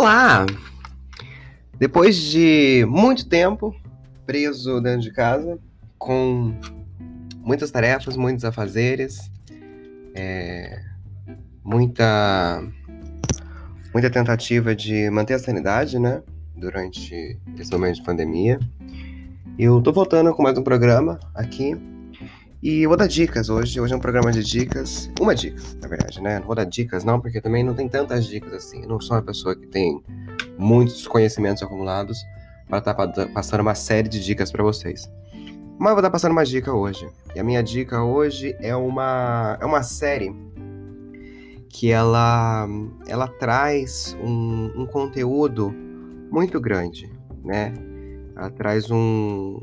Olá! Depois de muito tempo preso dentro de casa, com muitas tarefas, muitos afazeres, é, muita, muita tentativa de manter a sanidade, né? Durante esse momento de pandemia. Eu tô voltando com mais um programa aqui e vou dar dicas hoje. Hoje é um programa de dicas. Uma dica, na verdade, né? Não vou dar dicas, não, porque também não tem tantas dicas assim. Eu não sou uma pessoa que tem muitos conhecimentos acumulados para estar tá passando uma série de dicas para vocês. Mas vou estar passando uma dica hoje. E a minha dica hoje é uma, é uma série que ela, ela traz um, um conteúdo muito grande, né? Ela traz um,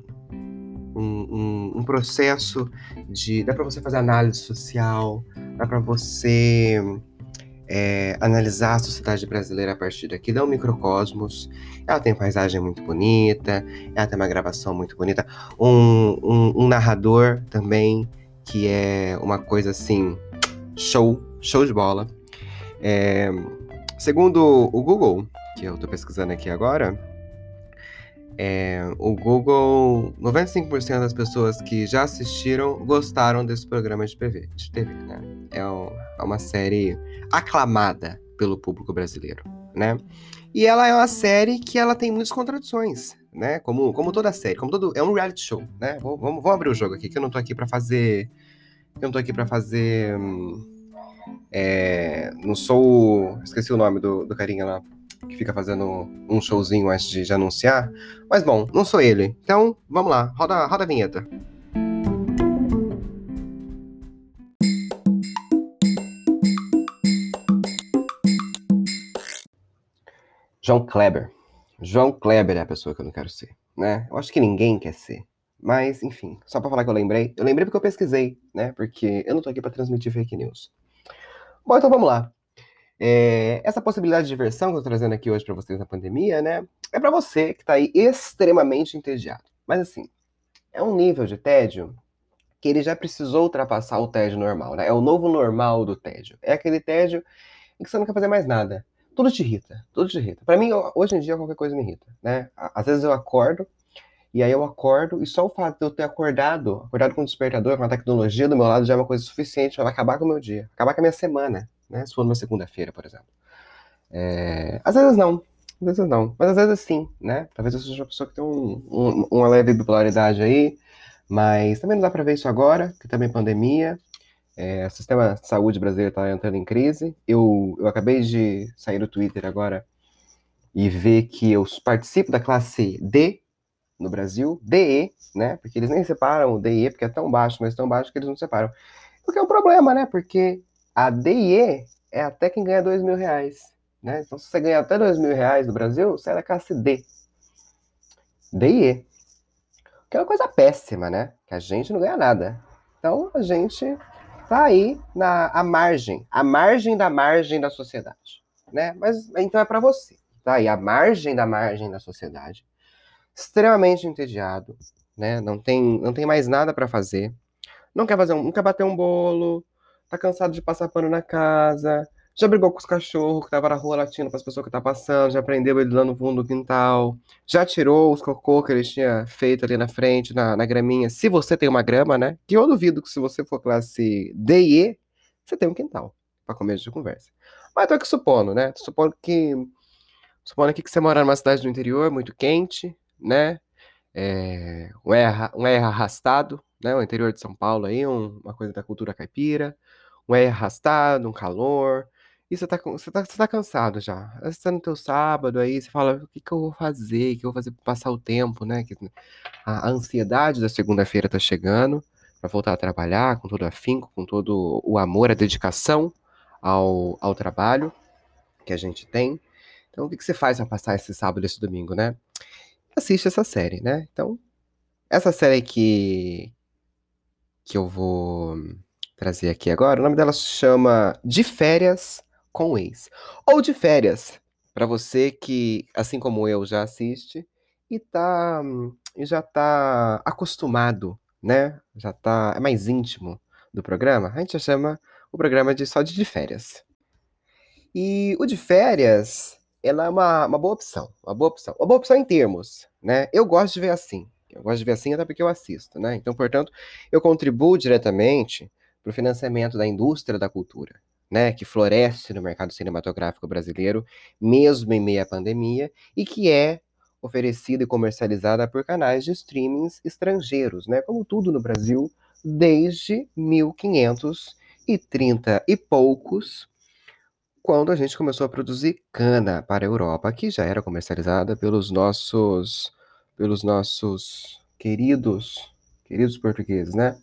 um, um, um processo de. dá para você fazer análise social, dá para você é, analisar a sociedade brasileira a partir daqui, dá um microcosmos. Ela tem paisagem muito bonita, ela tem uma gravação muito bonita, um, um, um narrador também, que é uma coisa assim, show, show de bola. É, segundo o Google, que eu estou pesquisando aqui agora, é, o Google, 95% das pessoas que já assistiram gostaram desse programa de TV, de TV né? É, um, é uma série aclamada pelo público brasileiro, né? E ela é uma série que ela tem muitas contradições, né? Como, como toda série, como todo é um reality show, né? Vamos, vamos, vamos abrir o jogo aqui que eu não tô aqui para fazer, eu não tô aqui para fazer, hum, é, não sou, esqueci o nome do, do carinha lá que fica fazendo um showzinho antes de, de anunciar. Mas bom, não sou ele. Então, vamos lá, roda, roda a vinheta. João Kleber. João Kleber é a pessoa que eu não quero ser, né? Eu acho que ninguém quer ser. Mas, enfim, só para falar que eu lembrei. Eu lembrei porque eu pesquisei, né? Porque eu não tô aqui para transmitir fake news. Bom, então vamos lá. É, essa possibilidade de diversão que eu estou trazendo aqui hoje para vocês na pandemia, né? É para você que está aí extremamente entediado. Mas assim, é um nível de tédio que ele já precisou ultrapassar o tédio normal, né? É o novo normal do tédio. É aquele tédio em que você não quer fazer mais nada. Tudo te irrita, tudo te irrita. Para mim, hoje em dia, qualquer coisa me irrita, né? Às vezes eu acordo, e aí eu acordo, e só o fato de eu ter acordado, acordado com o despertador, com a tecnologia do meu lado, já é uma coisa suficiente para acabar com o meu dia, acabar com a minha semana né? Se for numa segunda-feira, por exemplo. É, às vezes não, às vezes não, mas às vezes sim, né? Talvez eu seja uma pessoa que tem um, um, uma leve bipolaridade aí, mas também não dá para ver isso agora, que também é pandemia. É, o sistema de saúde brasileiro está entrando em crise. Eu, eu acabei de sair do Twitter agora e ver que eu participo da classe D no Brasil, DE, né? Porque eles nem separam o DE, porque é tão baixo, mas tão baixo que eles não separam. Porque é um problema, né? Porque a DIE é até quem ganha dois mil reais. Né? Então, se você ganha até dois mil reais no Brasil, você é da classe D. DIE. Que é uma coisa péssima, né? Que a gente não ganha nada. Então, a gente tá aí na a margem, a margem da margem da sociedade, né? Mas então é para você, tá aí a margem da margem da sociedade, extremamente entediado, né? Não tem não tem mais nada para fazer, não quer fazer um, não quer bater um bolo, tá cansado de passar pano na casa, já brigou com os cachorros que tava na rua latindo para as pessoas que tá passando, já prendeu ele lá no fundo do quintal, já tirou os cocô que ele tinha feito ali na frente, na, na graminha. Se você tem uma grama, né? Que eu duvido que se você for classe D e E, você tem um quintal para começo de conversa. Mas tô aqui supondo, né? Tô supondo que. Supondo aqui que você mora numa cidade do interior, muito quente, né? É, um, R, um R arrastado, né? O interior de São Paulo aí, um, uma coisa da cultura caipira um é arrastado, um calor. E você tá, você tá, você tá cansado já. Você tá no teu sábado aí, você fala, o que, que eu vou fazer? O que eu vou fazer para passar o tempo, né? A, a ansiedade da segunda-feira tá chegando para voltar a trabalhar com todo afinco, com todo o amor, a dedicação ao, ao trabalho que a gente tem. Então, o que, que você faz para passar esse sábado esse domingo, né? Assiste essa série, né? Então, essa série que, que eu vou trazer aqui agora. O nome dela se chama De Férias com o Ex. Ou De Férias, para você que, assim como eu, já assiste e tá e já tá acostumado, né? Já tá é mais íntimo do programa. A gente já chama o programa de só de, de férias. E o de férias ela é uma, uma boa opção, uma boa opção. Uma boa opção em termos, né? Eu gosto de ver assim. Eu gosto de ver assim até porque eu assisto, né? Então, portanto, eu contribuo diretamente para o financiamento da indústria da cultura, né? Que floresce no mercado cinematográfico brasileiro, mesmo em meio à pandemia, e que é oferecida e comercializada por canais de streamings estrangeiros, né? Como tudo no Brasil, desde 1530 e poucos, quando a gente começou a produzir cana para a Europa, que já era comercializada pelos nossos pelos nossos queridos queridos portugueses, né?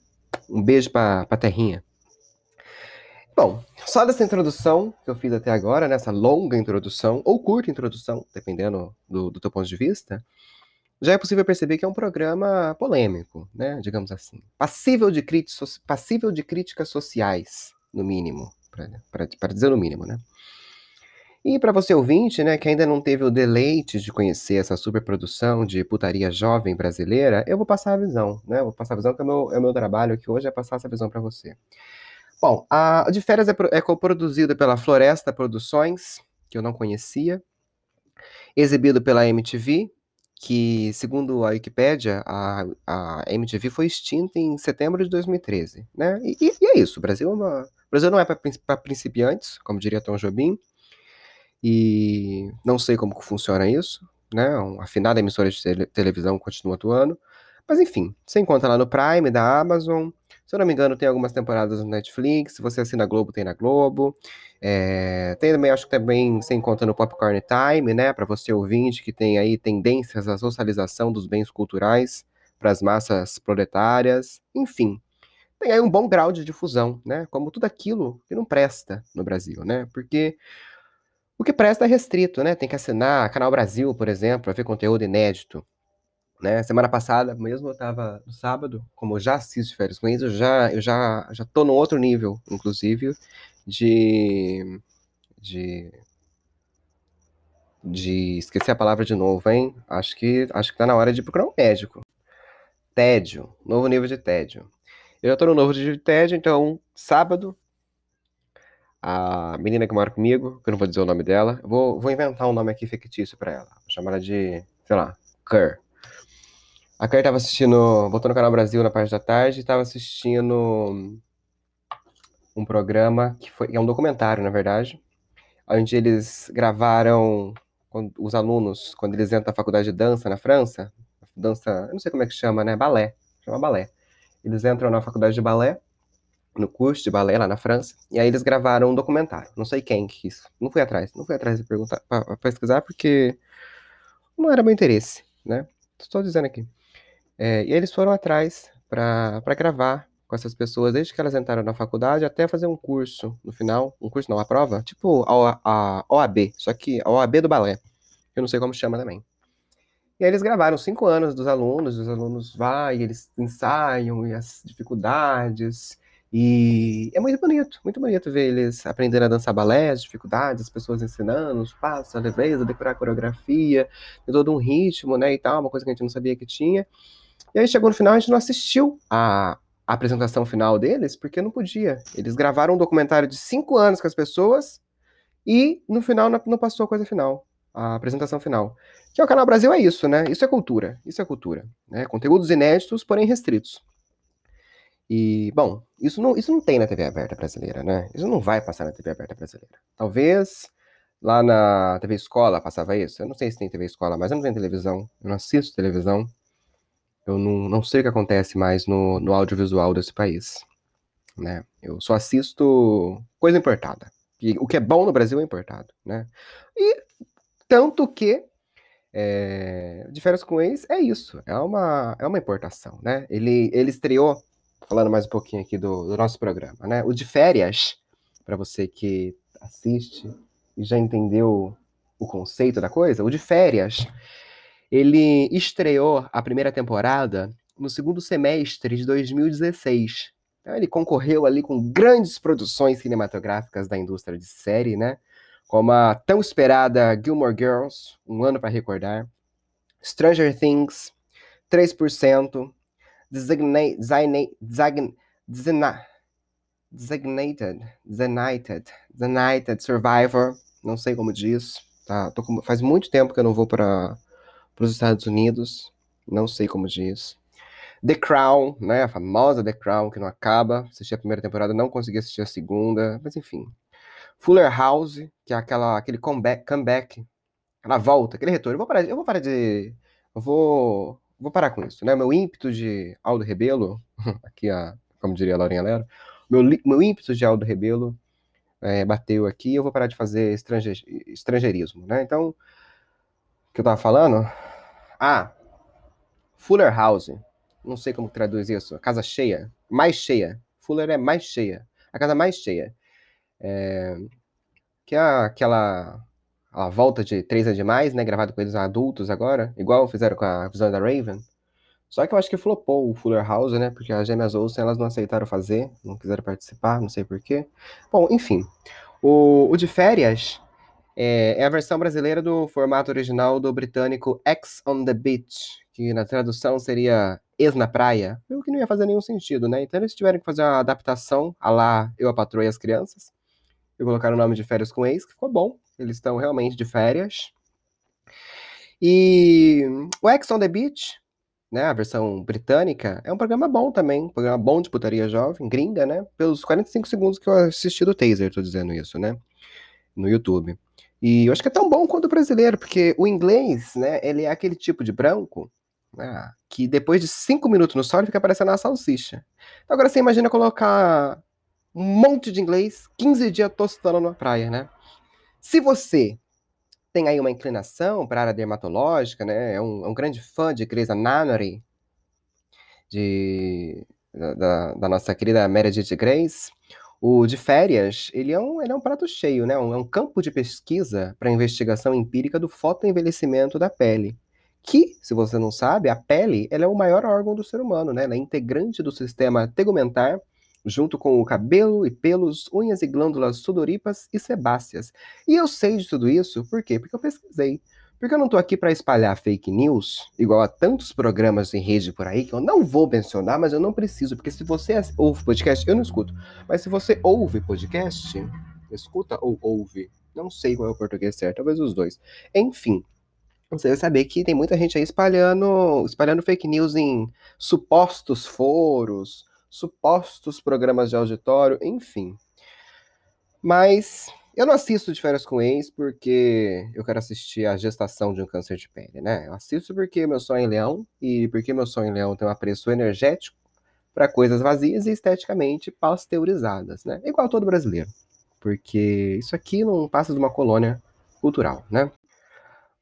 Um beijo para a terrinha. Bom, só dessa introdução que eu fiz até agora, nessa longa introdução, ou curta introdução, dependendo do, do teu ponto de vista, já é possível perceber que é um programa polêmico, né? Digamos assim. Passível de, passível de críticas sociais, no mínimo, para dizer no mínimo, né? E para você ouvinte, né, que ainda não teve o deleite de conhecer essa superprodução de putaria jovem brasileira, eu vou passar a visão, né? Vou passar a visão que é o meu, é o meu trabalho aqui hoje, é passar essa visão para você. Bom, a de férias é, é produzida pela Floresta Produções, que eu não conhecia, exibido pela MTV, que, segundo a Wikipédia, a, a MTV foi extinta em setembro de 2013, né? E, e é isso, o Brasil, é uma, o Brasil não é para principiantes, como diria Tom Jobim, e não sei como funciona isso, né? Uma afinada emissora de tele televisão continua atuando. Mas enfim, você encontra lá no Prime da Amazon. Se eu não me engano, tem algumas temporadas no Netflix. Se você assina Globo, tem na Globo. É, tem também, acho que também você encontra no Popcorn Time, né? Para você ouvinte que tem aí tendências à socialização dos bens culturais para as massas proletárias. Enfim, tem aí um bom grau de difusão, né? Como tudo aquilo que não presta no Brasil, né? Porque o que presta é restrito, né? Tem que assinar Canal Brasil, por exemplo, para ver conteúdo inédito. Né? Semana passada mesmo eu estava no sábado, como eu já assisto férias com isso, eu já, eu já, já tô no outro nível, inclusive, de, de de esqueci a palavra de novo, hein? Acho que acho que tá na hora de procurar um médico. Tédio, novo nível de tédio. Eu já tô no novo nível de tédio, então sábado a menina que mora comigo, que eu não vou dizer o nome dela, vou, vou inventar um nome aqui fictício para ela. Vou chamar ela de, sei lá, Kerr. A Kerr tava assistindo, voltou no Canal Brasil na parte da tarde, e tava assistindo um programa que foi, é um documentário, na verdade, onde eles gravaram os alunos, quando eles entram na faculdade de dança na França, dança, eu não sei como é que chama, né? Balé, chama balé. Eles entram na faculdade de balé no curso de balé lá na França, e aí eles gravaram um documentário. Não sei quem que isso. Não fui atrás, não fui atrás de perguntar, para pesquisar, porque não era meu interesse, né? Estou dizendo aqui. É, e eles foram atrás para gravar com essas pessoas, desde que elas entraram na faculdade até fazer um curso no final. Um curso não, a prova, tipo a, a OAB, só que a OAB do balé. Eu não sei como chama também. E aí eles gravaram cinco anos dos alunos, os alunos vão, eles ensaiam, e as dificuldades, e é muito bonito, muito bonito ver eles aprendendo a dançar balé, as dificuldades, as pessoas ensinando, os passos, a leveza, decorar a coreografia, todo um ritmo, né, e tal, uma coisa que a gente não sabia que tinha. E aí chegou no final, a gente não assistiu a, a apresentação final deles, porque não podia. Eles gravaram um documentário de cinco anos com as pessoas e no final não passou a coisa final, a apresentação final. Que é o Canal Brasil é isso, né? Isso é cultura, isso é cultura. Né? Conteúdos inéditos, porém restritos. E, bom, isso não, isso não tem na TV aberta brasileira, né? Isso não vai passar na TV aberta brasileira. Talvez lá na TV Escola passava isso. Eu não sei se tem TV Escola, mas eu não tenho televisão. Eu não assisto televisão. Eu não, não sei o que acontece mais no, no audiovisual desse país. Né? Eu só assisto coisa importada. E o que é bom no Brasil é importado, né? E tanto que é, de férias com ex é isso, é uma, é uma importação, né? Ele, ele estreou falando mais um pouquinho aqui do, do nosso programa, né? O de férias, para você que assiste e já entendeu o conceito da coisa, o de férias, ele estreou a primeira temporada no segundo semestre de 2016. Então, ele concorreu ali com grandes produções cinematográficas da indústria de série, né? Como a tão esperada Gilmore Girls, Um Ano para Recordar, Stranger Things, 3%, designate, designate, designated, designated, designated, survivor, não sei como diz, Tá? Com... Faz muito tempo que eu não vou para os Estados Unidos. Não sei como diz. The Crown, né? A famosa The Crown, que não acaba. Assisti a primeira temporada, não consegui assistir a segunda, mas enfim. Fuller House, que é aquela, aquele comeback, comeback, aquela volta, aquele retorno. Eu vou parar, eu vou parar de. Eu vou, vou parar com isso, né? Meu ímpeto de Aldo Rebelo, aqui, a, como diria a Laurinha Lero, meu, meu ímpeto de Aldo Rebelo é, bateu aqui, eu vou parar de fazer estrange, estrangeirismo, né? Então, o que eu tava falando? Ah, Fuller House não sei como traduz isso, casa cheia, mais cheia. Fuller é mais cheia, a casa mais cheia. É, que é aquela a volta de Três é Demais, né, gravado com eles adultos agora, igual fizeram com a visão da Raven. Só que eu acho que flopou o Fuller House, né, porque as gêmeas Olsen, elas não aceitaram fazer, não quiseram participar, não sei porquê. Bom, enfim, o, o de férias é, é, a versão brasileira do formato original do britânico X on the Beach, que na tradução seria ex na praia, o que não ia fazer nenhum sentido, né? Então eles tiveram que fazer uma adaptação a lá Eu, a Patroa e as Crianças. E colocaram o nome de Férias com Ex, que ficou bom. Eles estão realmente de férias. E o Ex on the Beach, né, a versão britânica, é um programa bom também. Um programa bom de putaria jovem, gringa, né? Pelos 45 segundos que eu assisti do Taser, tô dizendo isso, né? No YouTube. E eu acho que é tão bom quanto o brasileiro, porque o inglês, né, ele é aquele tipo de branco né, que depois de cinco minutos no sol fica parecendo uma salsicha. Então agora você imagina colocar um monte de inglês, 15 dias tostando na praia, né? Se você tem aí uma inclinação para a área dermatológica, né? É um, é um grande fã de Grey's Anatomy, de, da, da, nossa querida Meredith Grace, o de férias, ele é um, ele é um prato cheio, né? Um, é um campo de pesquisa para investigação empírica do fotoenvelhecimento da pele que, se você não sabe, a pele ela é o maior órgão do ser humano, né? Ela é integrante do sistema tegumentar, junto com o cabelo e pelos, unhas e glândulas sudoríparas e sebáceas. E eu sei de tudo isso, por quê? Porque eu pesquisei. Porque eu não estou aqui para espalhar fake news, igual a tantos programas em rede por aí, que eu não vou mencionar, mas eu não preciso, porque se você ouve podcast, eu não escuto. Mas se você ouve podcast, escuta ou ouve, não sei qual é o português certo, talvez os dois. Enfim, você vai saber que tem muita gente aí espalhando, espalhando fake news em supostos foros, supostos programas de auditório, enfim. Mas eu não assisto de férias com ex porque eu quero assistir a gestação de um câncer de pele, né? Eu assisto porque meu sonho é leão e porque meu sonho em leão tem um apreço energético para coisas vazias e esteticamente pasteurizadas, né? Igual todo brasileiro. Porque isso aqui não passa de uma colônia cultural, né?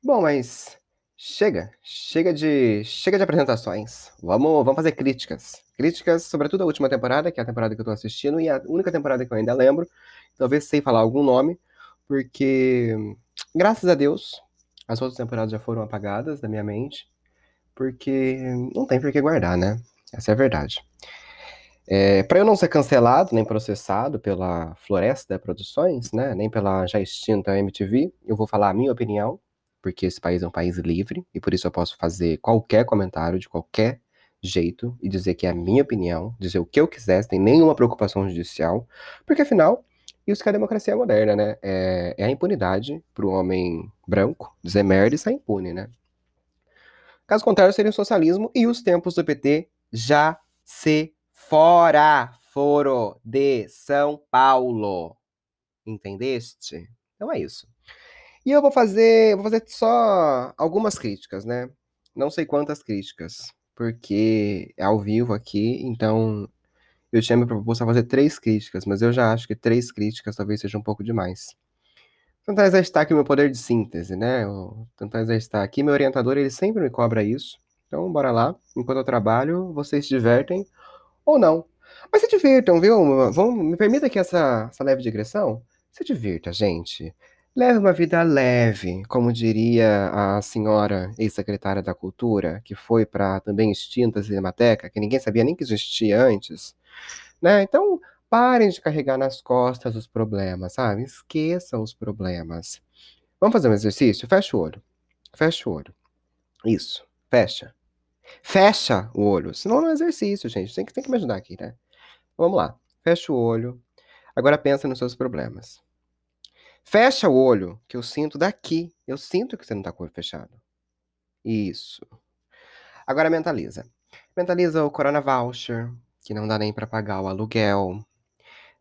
Bom, mas chega, chega de, chega de apresentações. Vamos, vamos fazer críticas. Críticas, sobretudo a última temporada, que é a temporada que eu tô assistindo, e a única temporada que eu ainda lembro. Talvez sei falar algum nome, porque, graças a Deus, as outras temporadas já foram apagadas da minha mente, porque não tem por que guardar, né? Essa é a verdade. É, para eu não ser cancelado nem processado pela Floresta Produções, né, nem pela já extinta MTV, eu vou falar a minha opinião porque esse país é um país livre e por isso eu posso fazer qualquer comentário de qualquer jeito e dizer que é a minha opinião, dizer o que eu quiser, sem nenhuma preocupação judicial, porque afinal, isso que é a democracia moderna, né? É, é a impunidade para o homem branco dizer merda e sair impune, né? Caso contrário, seria o socialismo e os tempos do PT já se fora, foro de São Paulo. Entendeste? Então é isso. E eu vou fazer, vou fazer só algumas críticas, né? Não sei quantas críticas, porque é ao vivo aqui, então eu tinha me proposto a fazer três críticas, mas eu já acho que três críticas talvez seja um pouco demais. Tentar exercitar aqui o meu poder de síntese, né? Eu tentar exercitar aqui. Meu orientador, ele sempre me cobra isso. Então, bora lá. Enquanto eu trabalho, vocês se divertem ou não. Mas se divirtam, viu? Vamos, me permita aqui essa, essa leve digressão. Se divirta, gente. Leve uma vida leve, como diria a senhora ex-secretária da Cultura, que foi para também extinta Cinemateca, que ninguém sabia nem que existia antes. Né? Então, parem de carregar nas costas os problemas, sabe? Esqueçam os problemas. Vamos fazer um exercício? Fecha o olho. Fecha o olho. Isso. Fecha. Fecha o olho. Senão não é exercício, gente. Tem que, tem que me ajudar aqui, né? Vamos lá. Fecha o olho. Agora pensa nos seus problemas. Fecha o olho, que eu sinto daqui. Eu sinto que você não tá com o olho fechado. Isso. Agora mentaliza. Mentaliza o Corona Voucher, que não dá nem para pagar o aluguel.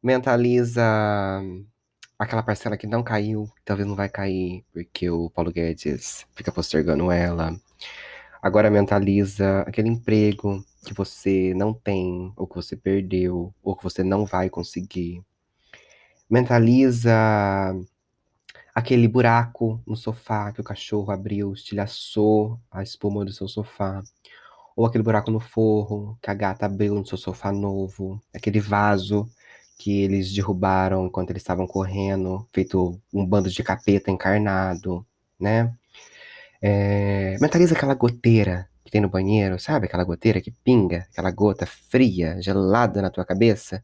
Mentaliza aquela parcela que não caiu, talvez não vai cair, porque o Paulo Guedes fica postergando ela. Agora mentaliza aquele emprego que você não tem, ou que você perdeu, ou que você não vai conseguir. Mentaliza aquele buraco no sofá que o cachorro abriu, estilhaçou a espuma do seu sofá. Ou aquele buraco no forro que a gata abriu no seu sofá novo. Aquele vaso que eles derrubaram enquanto eles estavam correndo, feito um bando de capeta encarnado, né? É, mentaliza aquela goteira que tem no banheiro, sabe? Aquela goteira que pinga, aquela gota fria, gelada na tua cabeça,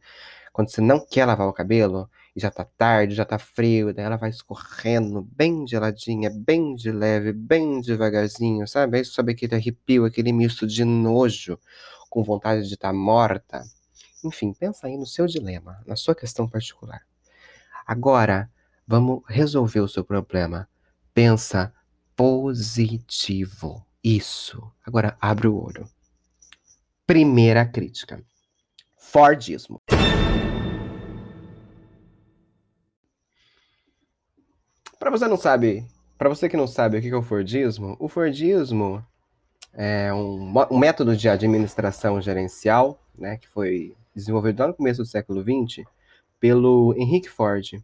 quando você não quer lavar o cabelo e já tá tarde, já tá frio, daí ela vai escorrendo bem geladinha, bem de leve, bem devagarzinho, sabe? Aí sobe aquele arrepio, aquele misto de nojo, com vontade de estar tá morta. Enfim, pensa aí no seu dilema, na sua questão particular. Agora, vamos resolver o seu problema. Pensa positivo. Isso. Agora abre o olho. Primeira crítica. Fordismo. Para você não sabe, para você que não sabe o que é o Fordismo, o Fordismo é um, um método de administração gerencial, né, que foi desenvolvido lá no começo do século XX pelo Henrique Ford.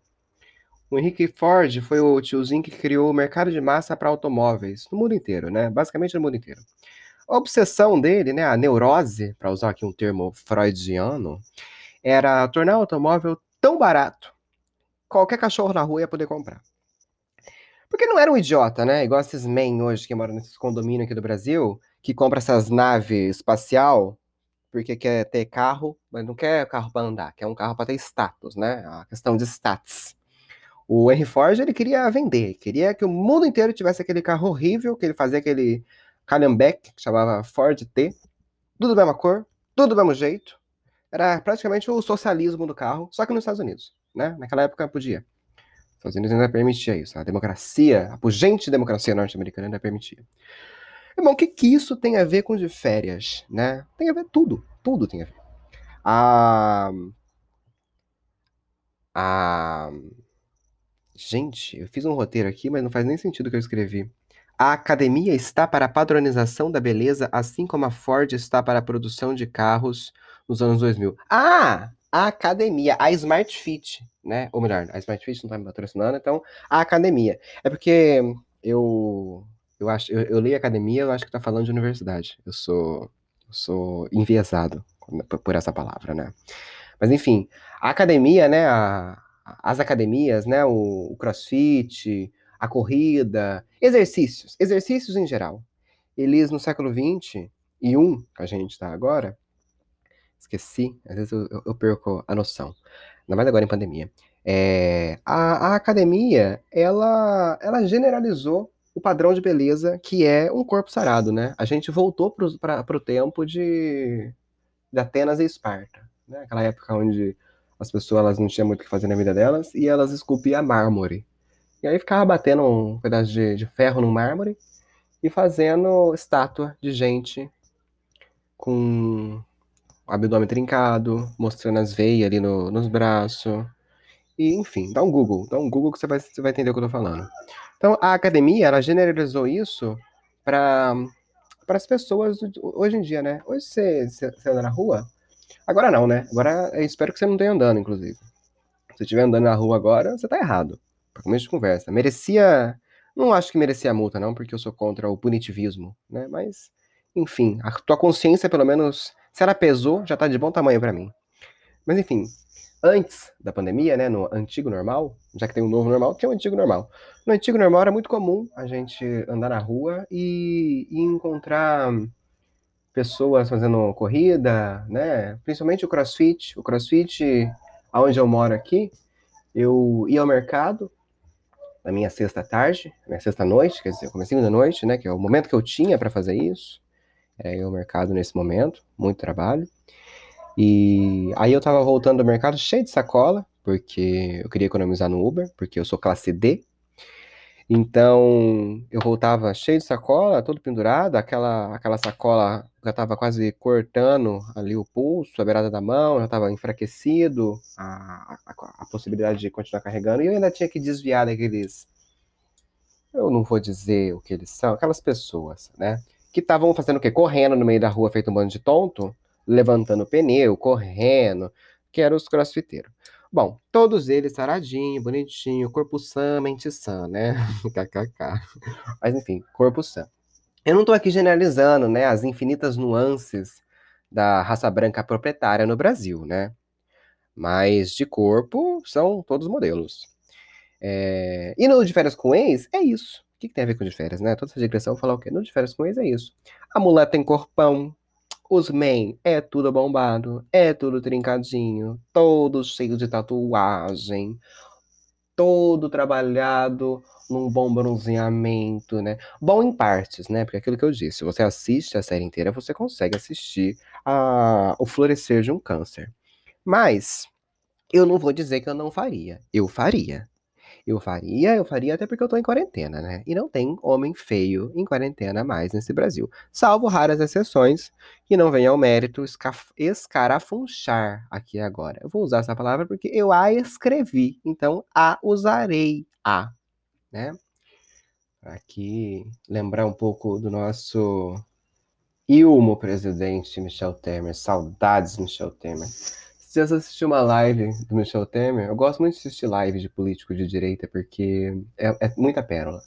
O Henrique Ford foi o tiozinho que criou o mercado de massa para automóveis no mundo inteiro, né? Basicamente no mundo inteiro. A obsessão dele, né, a neurose, para usar aqui um termo freudiano, era tornar o automóvel tão barato, qualquer cachorro na rua ia poder comprar. Porque não era um idiota, né? Igual esses men hoje que moram nesses condomínios aqui do Brasil, que compra essas naves espacial porque quer ter carro, mas não quer carro para andar, quer um carro para ter status, né? A questão de status. O Henry Ford, ele queria vender, queria que o mundo inteiro tivesse aquele carro horrível, que ele fazia aquele Calhambeck, que chamava Ford T, tudo da mesma cor, tudo do mesmo jeito. Era praticamente o socialismo do carro, só que nos Estados Unidos, né? Naquela época podia. Os Estados Unidos ainda permitia isso, a democracia, a pungente democracia norte-americana ainda permitia. Irmão, o que, que isso tem a ver com de férias, né? Tem a ver tudo, tudo tem a ver. A... A Gente, eu fiz um roteiro aqui, mas não faz nem sentido o que eu escrevi. A academia está para a padronização da beleza, assim como a Ford está para a produção de carros nos anos 2000. Ah! A academia, a Smart Fit, né? Ou melhor, a Smart Fit não está me patrocinando, então a academia. É porque eu eu acho, eu, eu leio academia, eu acho que está falando de universidade. Eu sou eu sou enviesado por essa palavra, né? Mas enfim, a academia, né, a, as academias, né, o, o crossfit, a corrida, exercícios, exercícios em geral. Eles no século 20 e um que a gente está agora, esqueci, às vezes eu, eu, perco a noção, ainda mais agora em pandemia. É, a, a, academia, ela, ela generalizou o padrão de beleza que é um corpo sarado, né? A gente voltou para o tempo de, de Atenas e Esparta, né? Aquela época onde as pessoas elas não tinham muito o que fazer na vida delas e elas esculpiam mármore. E aí ficava batendo um pedaço de, de ferro no mármore e fazendo estátua de gente com abdômen trincado, mostrando as veias ali no, nos braços. E, enfim, dá um Google, dá um Google que você vai, você vai entender o que eu tô falando. Então, a academia, ela generalizou isso para as pessoas hoje em dia, né? Hoje você, você, anda na rua, Agora não, né? Agora eu espero que você não tenha andando, inclusive. Se você estiver andando na rua agora, você tá errado. Para começo de conversa. Merecia. Não acho que merecia a multa, não, porque eu sou contra o punitivismo, né? Mas, enfim, a tua consciência, pelo menos, se ela pesou, já tá de bom tamanho para mim. Mas, enfim, antes da pandemia, né, no antigo normal, já que tem um novo normal, tinha um antigo normal. No antigo normal era muito comum a gente andar na rua e, e encontrar pessoas fazendo corrida, né? Principalmente o CrossFit. O CrossFit, aonde eu moro aqui, eu ia ao mercado na minha sexta tarde, minha sexta noite, quer dizer, comecinho da noite, né? Que é o momento que eu tinha para fazer isso. Ir ao mercado nesse momento, muito trabalho. E aí eu tava voltando do mercado cheio de sacola, porque eu queria economizar no Uber, porque eu sou classe D. Então, eu voltava cheio de sacola, todo pendurado, aquela, aquela sacola já estava quase cortando ali o pulso, a beirada da mão, já estava enfraquecido a, a, a, possibilidade de continuar carregando, e eu ainda tinha que desviar daqueles. Eu não vou dizer o que eles são, aquelas pessoas, né? Que estavam fazendo o quê? Correndo no meio da rua, feito um bando de tonto, levantando pneu, correndo, que eram os crossfiteiros. Bom, todos eles saradinho, bonitinho, corpo sã, mente sã, né? KKK. Mas enfim, corpo sã. Eu não estou aqui generalizando, né, as infinitas nuances da raça branca proprietária no Brasil, né? Mas de corpo são todos modelos. É... E no de férias com ex, é isso. Que, que, tem a ver com de férias, né? Toda essa digressão falar o quê? No de férias com ex é isso. A mulher tem corpão, os men é tudo bombado, é tudo trincadinho, todo cheio de tatuagem, todo trabalhado num bom bronzeamento, né? Bom em partes, né? Porque é aquilo que eu disse, se você assiste a série inteira, você consegue assistir a, o florescer de um câncer. Mas eu não vou dizer que eu não faria. Eu faria. Eu faria, eu faria até porque eu tô em quarentena, né? E não tem homem feio em quarentena mais nesse Brasil. Salvo raras exceções que não vem ao mérito escarafunchar aqui agora. Eu vou usar essa palavra porque eu a escrevi, então a usarei a, né? Aqui lembrar um pouco do nosso Ilmo presidente Michel Temer. Saudades, Michel Temer. Você assistiu uma live do Michel Temer, eu gosto muito de assistir live de político de direita, porque é, é muita pérola.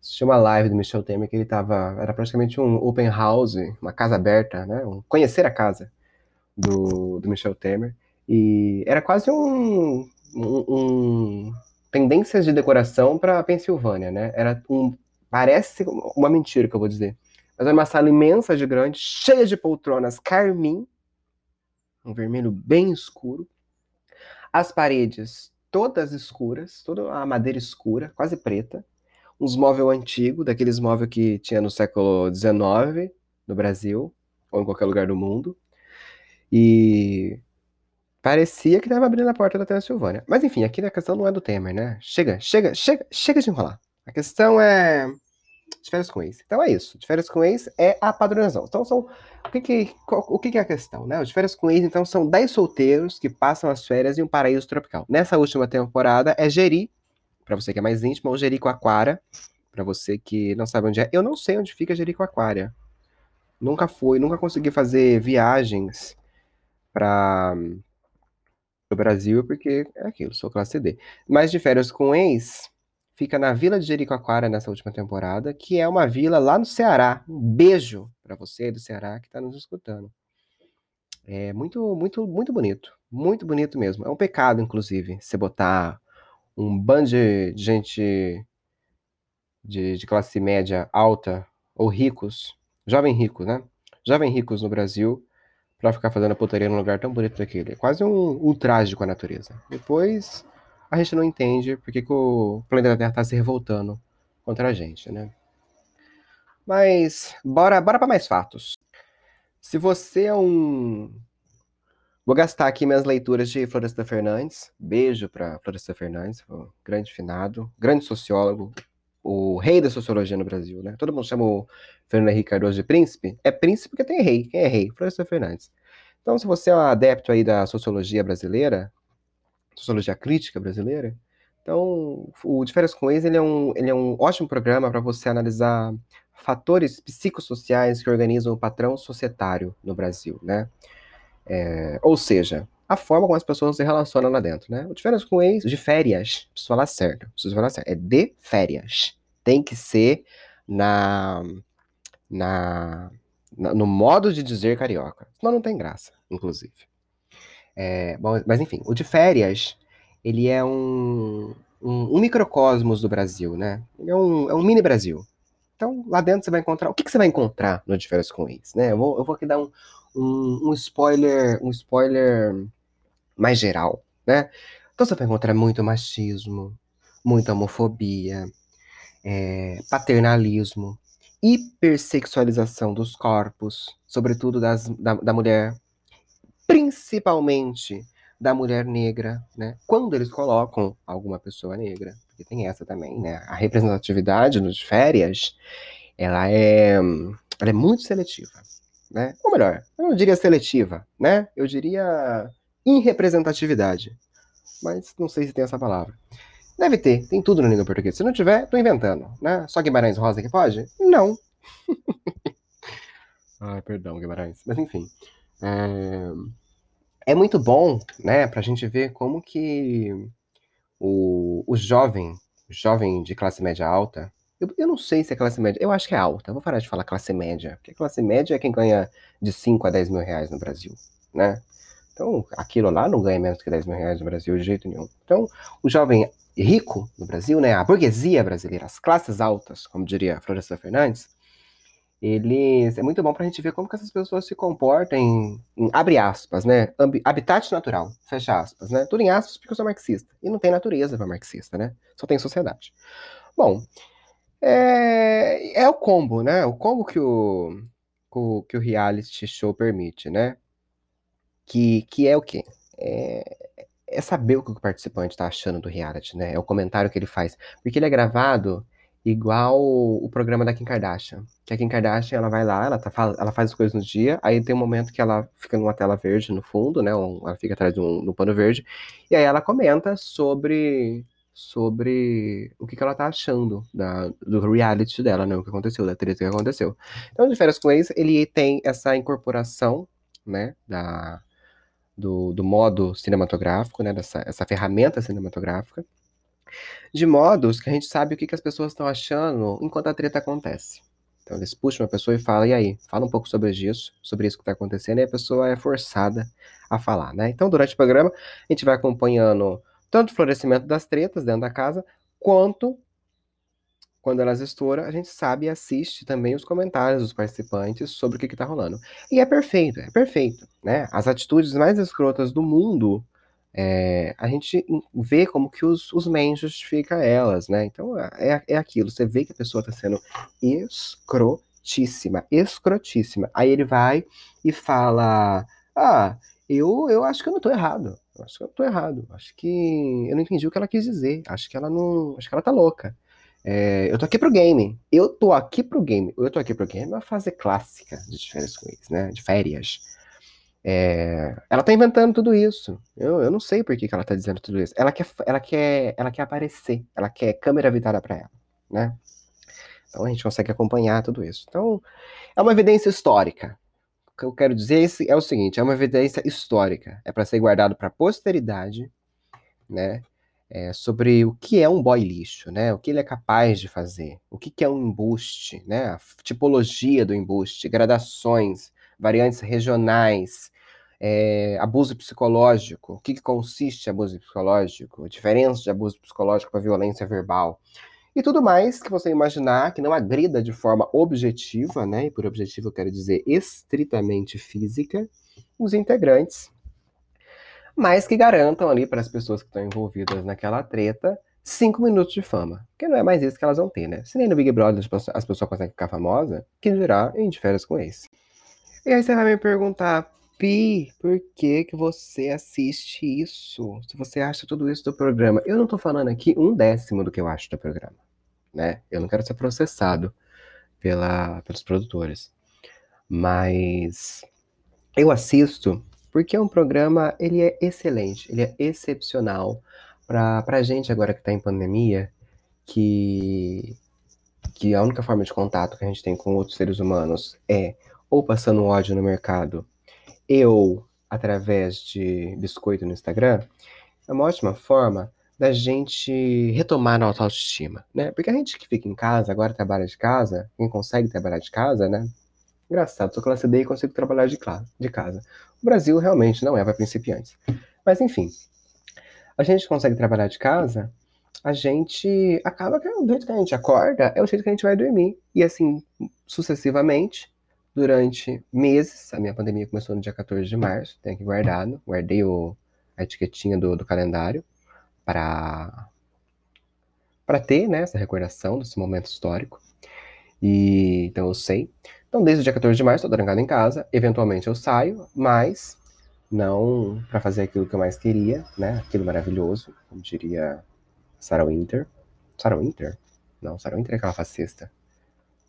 Assisti uma live do Michel Temer que ele tava. Era praticamente um open house, uma casa aberta, né? Um, conhecer a casa do, do Michel Temer. E era quase um, um, um tendências de decoração para Pensilvânia, né? Era um. Parece uma mentira que eu vou dizer. Mas era uma sala imensa de grande, cheia de poltronas carmim um vermelho bem escuro. As paredes todas escuras, toda a madeira escura, quase preta. Uns móveis antigos, daqueles móveis que tinha no século XIX no Brasil, ou em qualquer lugar do mundo. E parecia que estava abrindo a porta da Transilvânia. Mas enfim, aqui a questão não é do Temer, né? Chega, chega, chega, chega de enrolar. A questão é de férias com ex. Então é isso. De férias com ex é a padronização. Então são. O que, que, o que, que é a questão? Né? De férias com ex, então, são 10 solteiros que passam as férias em um paraíso tropical. Nessa última temporada é Jeri, para você que é mais íntimo, ou Jericoacoara, para você que não sabe onde é. Eu não sei onde fica Jericoacoara. Nunca fui, nunca consegui fazer viagens para o Brasil, porque é aquilo, sou classe D. Mas de férias com ex fica na Vila de Jericoacoara nessa última temporada, que é uma vila lá no Ceará. Um beijo para você do Ceará que está nos escutando. É muito, muito, muito bonito. Muito bonito mesmo. É um pecado, inclusive, você botar um bando de gente de, de classe média alta ou ricos, jovem ricos, né? Jovem ricos no Brasil para ficar fazendo a putaria num lugar tão bonito daquele. É quase um ultraje com a natureza. Depois a gente não entende porque que o planeta Terra está se revoltando contra a gente, né? Mas bora, bora para mais fatos. Se você é um Vou gastar aqui minhas leituras de Floresta Fernandes. Beijo para Floresta Fernandes, um grande finado, grande sociólogo, o rei da sociologia no Brasil, né? Todo mundo chama o Fernando Henrique Cardoso de príncipe. É príncipe porque tem rei. Quem é rei? Floresta Fernandes. Então, se você é um adepto aí da sociologia brasileira, sociologia crítica brasileira. Então, o De Férias com Ex, ele é um, ele é um ótimo programa para você analisar fatores psicossociais que organizam o patrão societário no Brasil, né? É, ou seja, a forma como as pessoas se relacionam lá dentro, né? O de férias com ex, de férias, preciso falar certo, preciso falar certo, é de férias. Tem que ser na, na, na no modo de dizer carioca. Senão não tem graça, inclusive. É, bom, mas enfim, o de férias, ele é um, um, um, microcosmos do Brasil, né? Ele é um, é um mini Brasil. Então, lá dentro você vai encontrar. O que, que você vai encontrar no De Férias com Ex, né? Eu vou, eu vou aqui dar um, um, um spoiler, um spoiler mais geral, né? Então você vai encontrar muito machismo, muita homofobia, é, paternalismo, hipersexualização dos corpos, sobretudo das, da, da mulher principalmente da mulher negra, né? Quando eles colocam alguma pessoa negra, porque tem essa também, né? A representatividade nos férias, ela é, ela é muito seletiva, né? Ou melhor, eu não diria seletiva, né? Eu diria irrepresentatividade. Mas não sei se tem essa palavra. Deve ter, tem tudo na língua portuguesa. Se não tiver, tô inventando, né? Só Guimarães Rosa que pode? Não. Ai, perdão, Guimarães. Mas enfim. É, é muito bom, né, pra gente ver como que o, o jovem, jovem de classe média alta, eu, eu não sei se é classe média, eu acho que é alta, vou parar de falar classe média, porque classe média é quem ganha de 5 a 10 mil reais no Brasil, né? Então, aquilo lá não ganha menos que 10 mil reais no Brasil de jeito nenhum. Então, o jovem rico no Brasil, né, a burguesia brasileira, as classes altas, como diria Florestan Fernandes, eles é muito bom para a gente ver como que essas pessoas se comportam em, em abre aspas, né? habitat natural, fecha aspas, né? Tudo em aspas porque eu sou marxista. E não tem natureza para marxista, né? Só tem sociedade. Bom, é, é o combo, né? O combo que o, que o reality show permite, né? Que, que é o quê? É, é saber o que o participante está achando do reality, né? É o comentário que ele faz. Porque ele é gravado igual o programa da Kim Kardashian. Que a Kim Kardashian, ela vai lá, ela, tá, ela faz as coisas no dia, aí tem um momento que ela fica numa tela verde no fundo, né? Ela fica atrás de um, de um pano verde, e aí ela comenta sobre sobre o que, que ela tá achando da, do reality dela, né? O que aconteceu, da treta que aconteceu. Então, de férias com ele tem essa incorporação, né? Da, do, do modo cinematográfico, né? Dessa essa ferramenta cinematográfica de modos que a gente sabe o que, que as pessoas estão achando enquanto a treta acontece. Então eles puxam uma pessoa e falam, e aí, fala um pouco sobre isso, sobre isso que está acontecendo, e a pessoa é forçada a falar, né? Então, durante o programa, a gente vai acompanhando tanto o florescimento das tretas dentro da casa, quanto quando elas estouram, a gente sabe e assiste também os comentários dos participantes sobre o que está rolando. E é perfeito, é perfeito, né? As atitudes mais escrotas do mundo é, a gente vê como que os, os men justificam elas, né? Então é, é aquilo, você vê que a pessoa está sendo escrotíssima, escrotíssima. Aí ele vai e fala: Ah, eu, eu acho que eu não estou errado. Eu acho que eu tô errado. Acho que eu não entendi o que ela quis dizer. Acho que ela não. Acho que ela tá louca. É, eu tô aqui pro game. Eu tô aqui pro game. Eu tô aqui pro game é uma fase clássica de férias com eles, né? De férias. É, ela tá inventando tudo isso. Eu, eu não sei por que, que ela tá dizendo tudo isso. Ela quer, ela quer, ela quer aparecer. Ela quer câmera virada para ela, né? Então a gente consegue acompanhar tudo isso. Então é uma evidência histórica. O que eu quero dizer é o seguinte: é uma evidência histórica. É para ser guardado para a posteridade, né? É, sobre o que é um boy lixo, né? O que ele é capaz de fazer, o que, que é um embuste, né? A tipologia do embuste, gradações, variantes regionais, é, abuso psicológico, o que, que consiste abuso psicológico, a diferença de abuso psicológico para violência verbal, e tudo mais que você imaginar que não agrida de forma objetiva, né? E por objetivo eu quero dizer estritamente física, os integrantes, mas que garantam ali para as pessoas que estão envolvidas naquela treta cinco minutos de fama. Que não é mais isso que elas vão ter, né? Se nem no Big Brother as pessoas conseguem ficar famosas, que dirá em férias com esse. E aí você vai me perguntar, Pi, por que que você assiste isso? Se você acha tudo isso do programa. Eu não tô falando aqui um décimo do que eu acho do programa, né? Eu não quero ser processado pela, pelos produtores. Mas eu assisto porque é um programa, ele é excelente, ele é excepcional para a gente agora que está em pandemia, que, que a única forma de contato que a gente tem com outros seres humanos é ou passando ódio no mercado eu, através de biscoito no Instagram, é uma ótima forma da gente retomar a nossa autoestima, né? Porque a gente que fica em casa, agora trabalha de casa, quem consegue trabalhar de casa, né? Engraçado, sou classe D e consigo trabalhar de, de casa. O Brasil realmente não é para principiantes. Mas enfim, a gente consegue trabalhar de casa, a gente acaba que o jeito que a gente acorda é o jeito que a gente vai dormir. E assim, sucessivamente, durante meses. A minha pandemia começou no dia 14 de março, tenho aqui guardado. Guardei o, a etiquetinha do, do calendário para para ter né, essa recordação desse momento histórico. E então eu sei. Então, desde o dia 14 de março, estou trancado em casa. Eventualmente eu saio, mas não para fazer aquilo que eu mais queria, né? Aquilo maravilhoso, como diria Sarah Winter. Sarah Winter? Não, Sarah Winter é aquela fascista.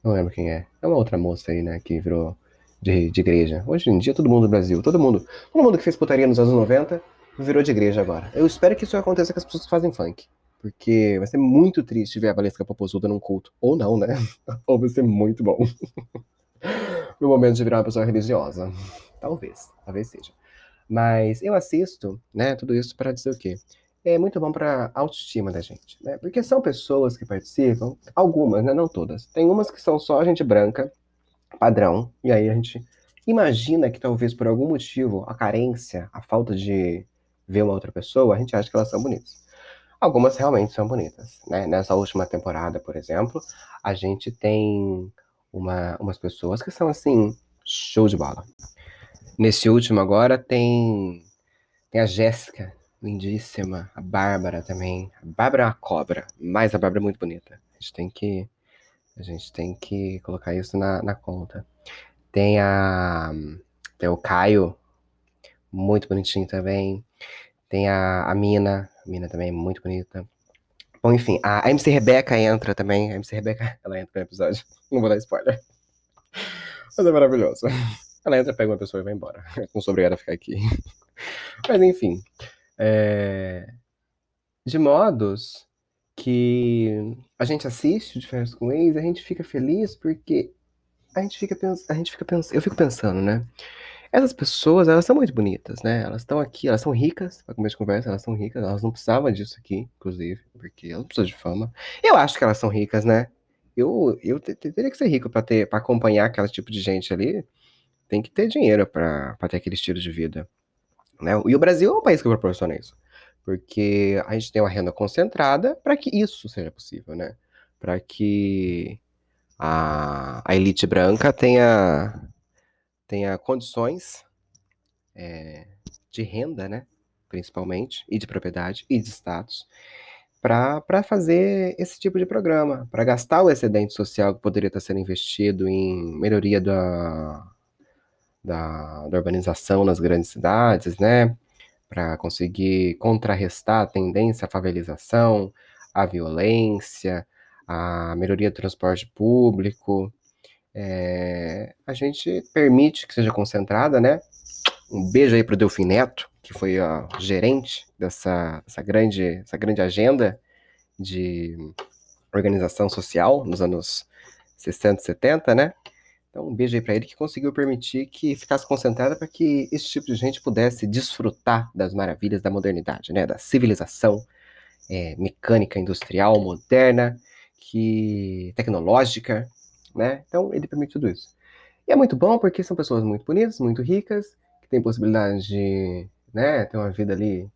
Não lembro quem é. É uma outra moça aí, né, que virou de, de igreja. Hoje em dia, todo mundo no Brasil, todo mundo, todo mundo que fez putaria nos anos 90 virou de igreja agora. Eu espero que isso aconteça com as pessoas que fazem funk. Porque vai ser muito triste ver a Valesca Popozuda num culto. Ou não, né? Ou vai ser muito bom. Meu momento de virar uma pessoa religiosa. Talvez, talvez seja. Mas eu assisto, né, tudo isso para dizer o quê? É muito bom para autoestima da gente, né? Porque são pessoas que participam, algumas, né, não todas. Tem umas que são só gente branca, padrão, e aí a gente imagina que talvez por algum motivo a carência, a falta de ver uma outra pessoa, a gente acha que elas são bonitas. Algumas realmente são bonitas, né? Nessa última temporada, por exemplo, a gente tem uma, umas pessoas que são assim, show de bola. Nesse último agora tem, tem a Jéssica, lindíssima, a Bárbara também. A Bárbara é uma cobra, mas a Bárbara é muito bonita. A gente tem que, a gente tem que colocar isso na, na conta. Tem a tem o Caio, muito bonitinho também. Tem a, a Mina, a Mina também muito bonita. Bom, enfim, a, MC Rebeca entra também. A MC Rebeca, ela entra no episódio. Não vou dar spoiler. Mas é maravilhoso. Ela entra, pega uma pessoa e vai embora. Não sou obrigado a ficar aqui. Mas enfim. É... De modos que a gente assiste de férias com ex, a gente fica feliz porque a gente fica a gente fica pensando, eu fico pensando, né? Essas pessoas, elas são muito bonitas, né? Elas estão aqui, elas são ricas, para começo de conversa, elas são ricas, elas não precisavam disso aqui, inclusive, porque elas não precisam de fama. Eu acho que elas são ricas, né? Eu, eu teria que ser rico para ter, para acompanhar aquele tipo de gente ali. Tem que ter dinheiro para ter aquele estilo de vida, né? E o Brasil é um país que proporciona isso, porque a gente tem uma renda concentrada para que isso seja possível, né? Para que a, a elite branca tenha tenha condições é, de renda, né, principalmente, e de propriedade e de status, para fazer esse tipo de programa, para gastar o excedente social que poderia estar sendo investido em melhoria da, da, da urbanização nas grandes cidades, né, para conseguir contrarrestar a tendência à favelização, à violência, a melhoria do transporte público, é, a gente permite que seja concentrada, né? Um beijo aí para o Delfim Neto, que foi a gerente dessa, dessa, grande, essa grande agenda de organização social nos anos 60 e 70, né? Então, um beijo aí para ele que conseguiu permitir que ficasse concentrada para que esse tipo de gente pudesse desfrutar das maravilhas da modernidade, né? Da civilização é, mecânica industrial moderna, que tecnológica, né? Então ele permite tudo isso. E é muito bom porque são pessoas muito bonitas, muito ricas, que têm possibilidade de, né, ter uma vida ali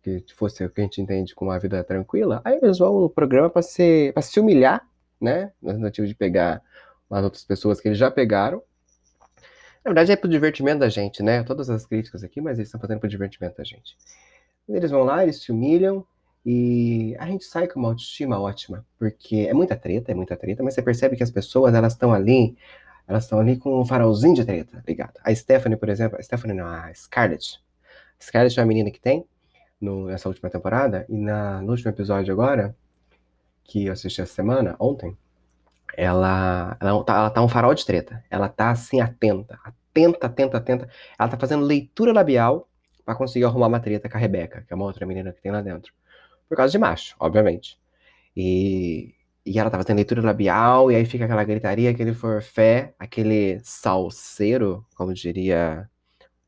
que fosse o que a gente entende como uma vida tranquila. Aí eles vão no programa para se, se humilhar, né? Na tentativa de pegar umas outras pessoas que eles já pegaram. Na verdade é pro divertimento da gente, né? Todas as críticas aqui, mas eles estão fazendo pro divertimento da gente. Eles vão lá, eles se humilham, e a gente sai com uma autoestima ótima, porque é muita treta, é muita treta, mas você percebe que as pessoas, elas estão ali, elas estão ali com um farolzinho de treta, ligado? A Stephanie, por exemplo, a Stephanie não, a Scarlett. A Scarlett é uma menina que tem no, nessa última temporada, e na, no último episódio agora, que eu assisti essa semana, ontem, ela, ela, tá, ela tá um farol de treta. Ela tá assim, atenta, atenta, atenta, atenta. Ela tá fazendo leitura labial para conseguir arrumar uma treta com a Rebeca, que é uma outra menina que tem lá dentro por causa de macho, obviamente. E, e ela tava tendo leitura labial, e aí fica aquela gritaria, aquele forfé, aquele salseiro, como diria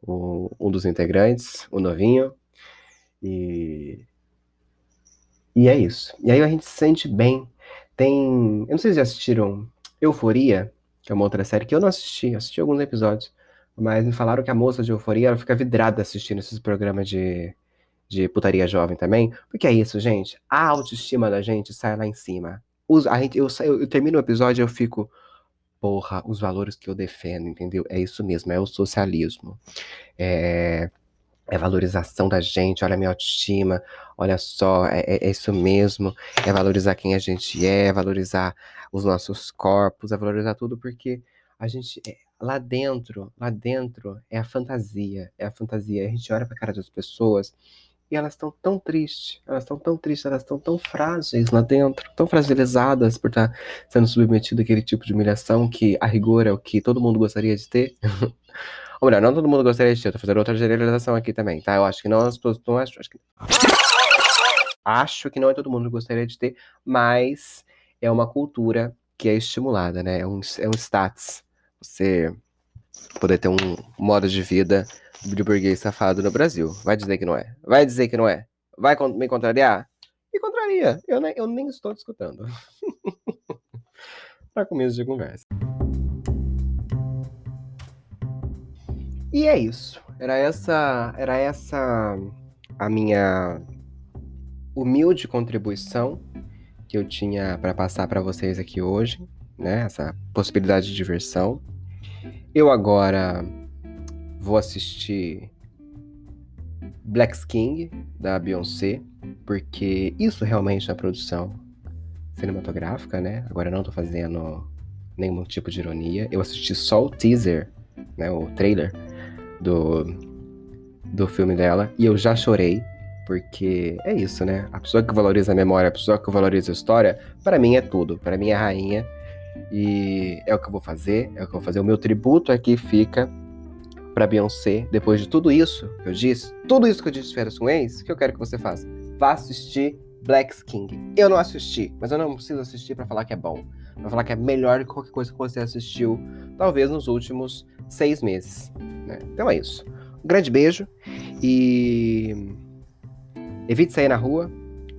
o, um dos integrantes, o novinho. E, e é isso. E aí a gente se sente bem. Tem. Eu não sei se já assistiram Euforia, que é uma outra série que eu não assisti, assisti alguns episódios. Mas me falaram que a moça de Euforia ela fica vidrada assistindo esses programas de de putaria jovem também, porque é isso, gente. A autoestima da gente sai lá em cima. Os, a gente, eu, eu, eu termino o episódio e eu fico, porra, os valores que eu defendo, entendeu? É isso mesmo, é o socialismo. É, é valorização da gente, olha a minha autoestima, olha só, é, é, é, isso mesmo, é valorizar quem a gente é, é valorizar os nossos corpos, é valorizar tudo, porque a gente, é, lá dentro, lá dentro é a fantasia, é a fantasia. A gente olha pra cara das pessoas elas estão tão tristes, elas estão tão tristes, elas estão tão frágeis lá dentro, tão fragilizadas por estar sendo submetido àquele tipo de humilhação que, a rigor, é o que todo mundo gostaria de ter. Ou melhor, não todo mundo gostaria de ter, eu tô fazendo outra generalização aqui também, tá? Eu acho que não, não acho, acho que... Acho que não é todo mundo que gostaria de ter, mas é uma cultura que é estimulada, né? É um, é um status. Você poder ter um modo de vida de burguês safado no Brasil. Vai dizer que não é. Vai dizer que não é. Vai me contrariar? Me contraria. Eu nem, eu nem estou discutindo. Para começo de conversa. E é isso. Era essa, era essa a minha humilde contribuição que eu tinha para passar para vocês aqui hoje, né? Essa possibilidade de diversão. Eu agora vou assistir Black King da Beyoncé, porque isso realmente é produção cinematográfica, né? Agora não tô fazendo nenhum tipo de ironia. Eu assisti só o teaser, né, o trailer do do filme dela e eu já chorei porque é isso, né? A pessoa que valoriza a memória, a pessoa que valoriza a história, para mim é tudo. Para mim é rainha. E é o que eu vou fazer, é o que eu vou fazer. O meu tributo aqui fica para Beyoncé, depois de tudo isso que eu disse, tudo isso que eu disse de férias com ex, o que eu quero que você faça? Vá assistir Black King. Eu não assisti, mas eu não preciso assistir para falar que é bom. Pra falar que é melhor que qualquer coisa que você assistiu, talvez nos últimos seis meses. Né? Então é isso. Um grande beijo e Evite sair na rua.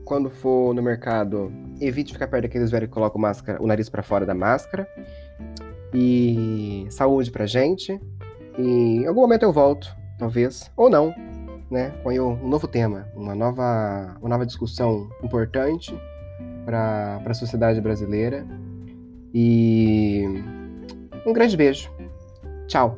Quando for no mercado, evite ficar perto daqueles velhos que colocam máscara, o nariz para fora da máscara. E saúde pra gente. E em algum momento eu volto, talvez, ou não, né? Com um novo tema, uma nova, uma nova discussão importante para a sociedade brasileira. E um grande beijo. Tchau.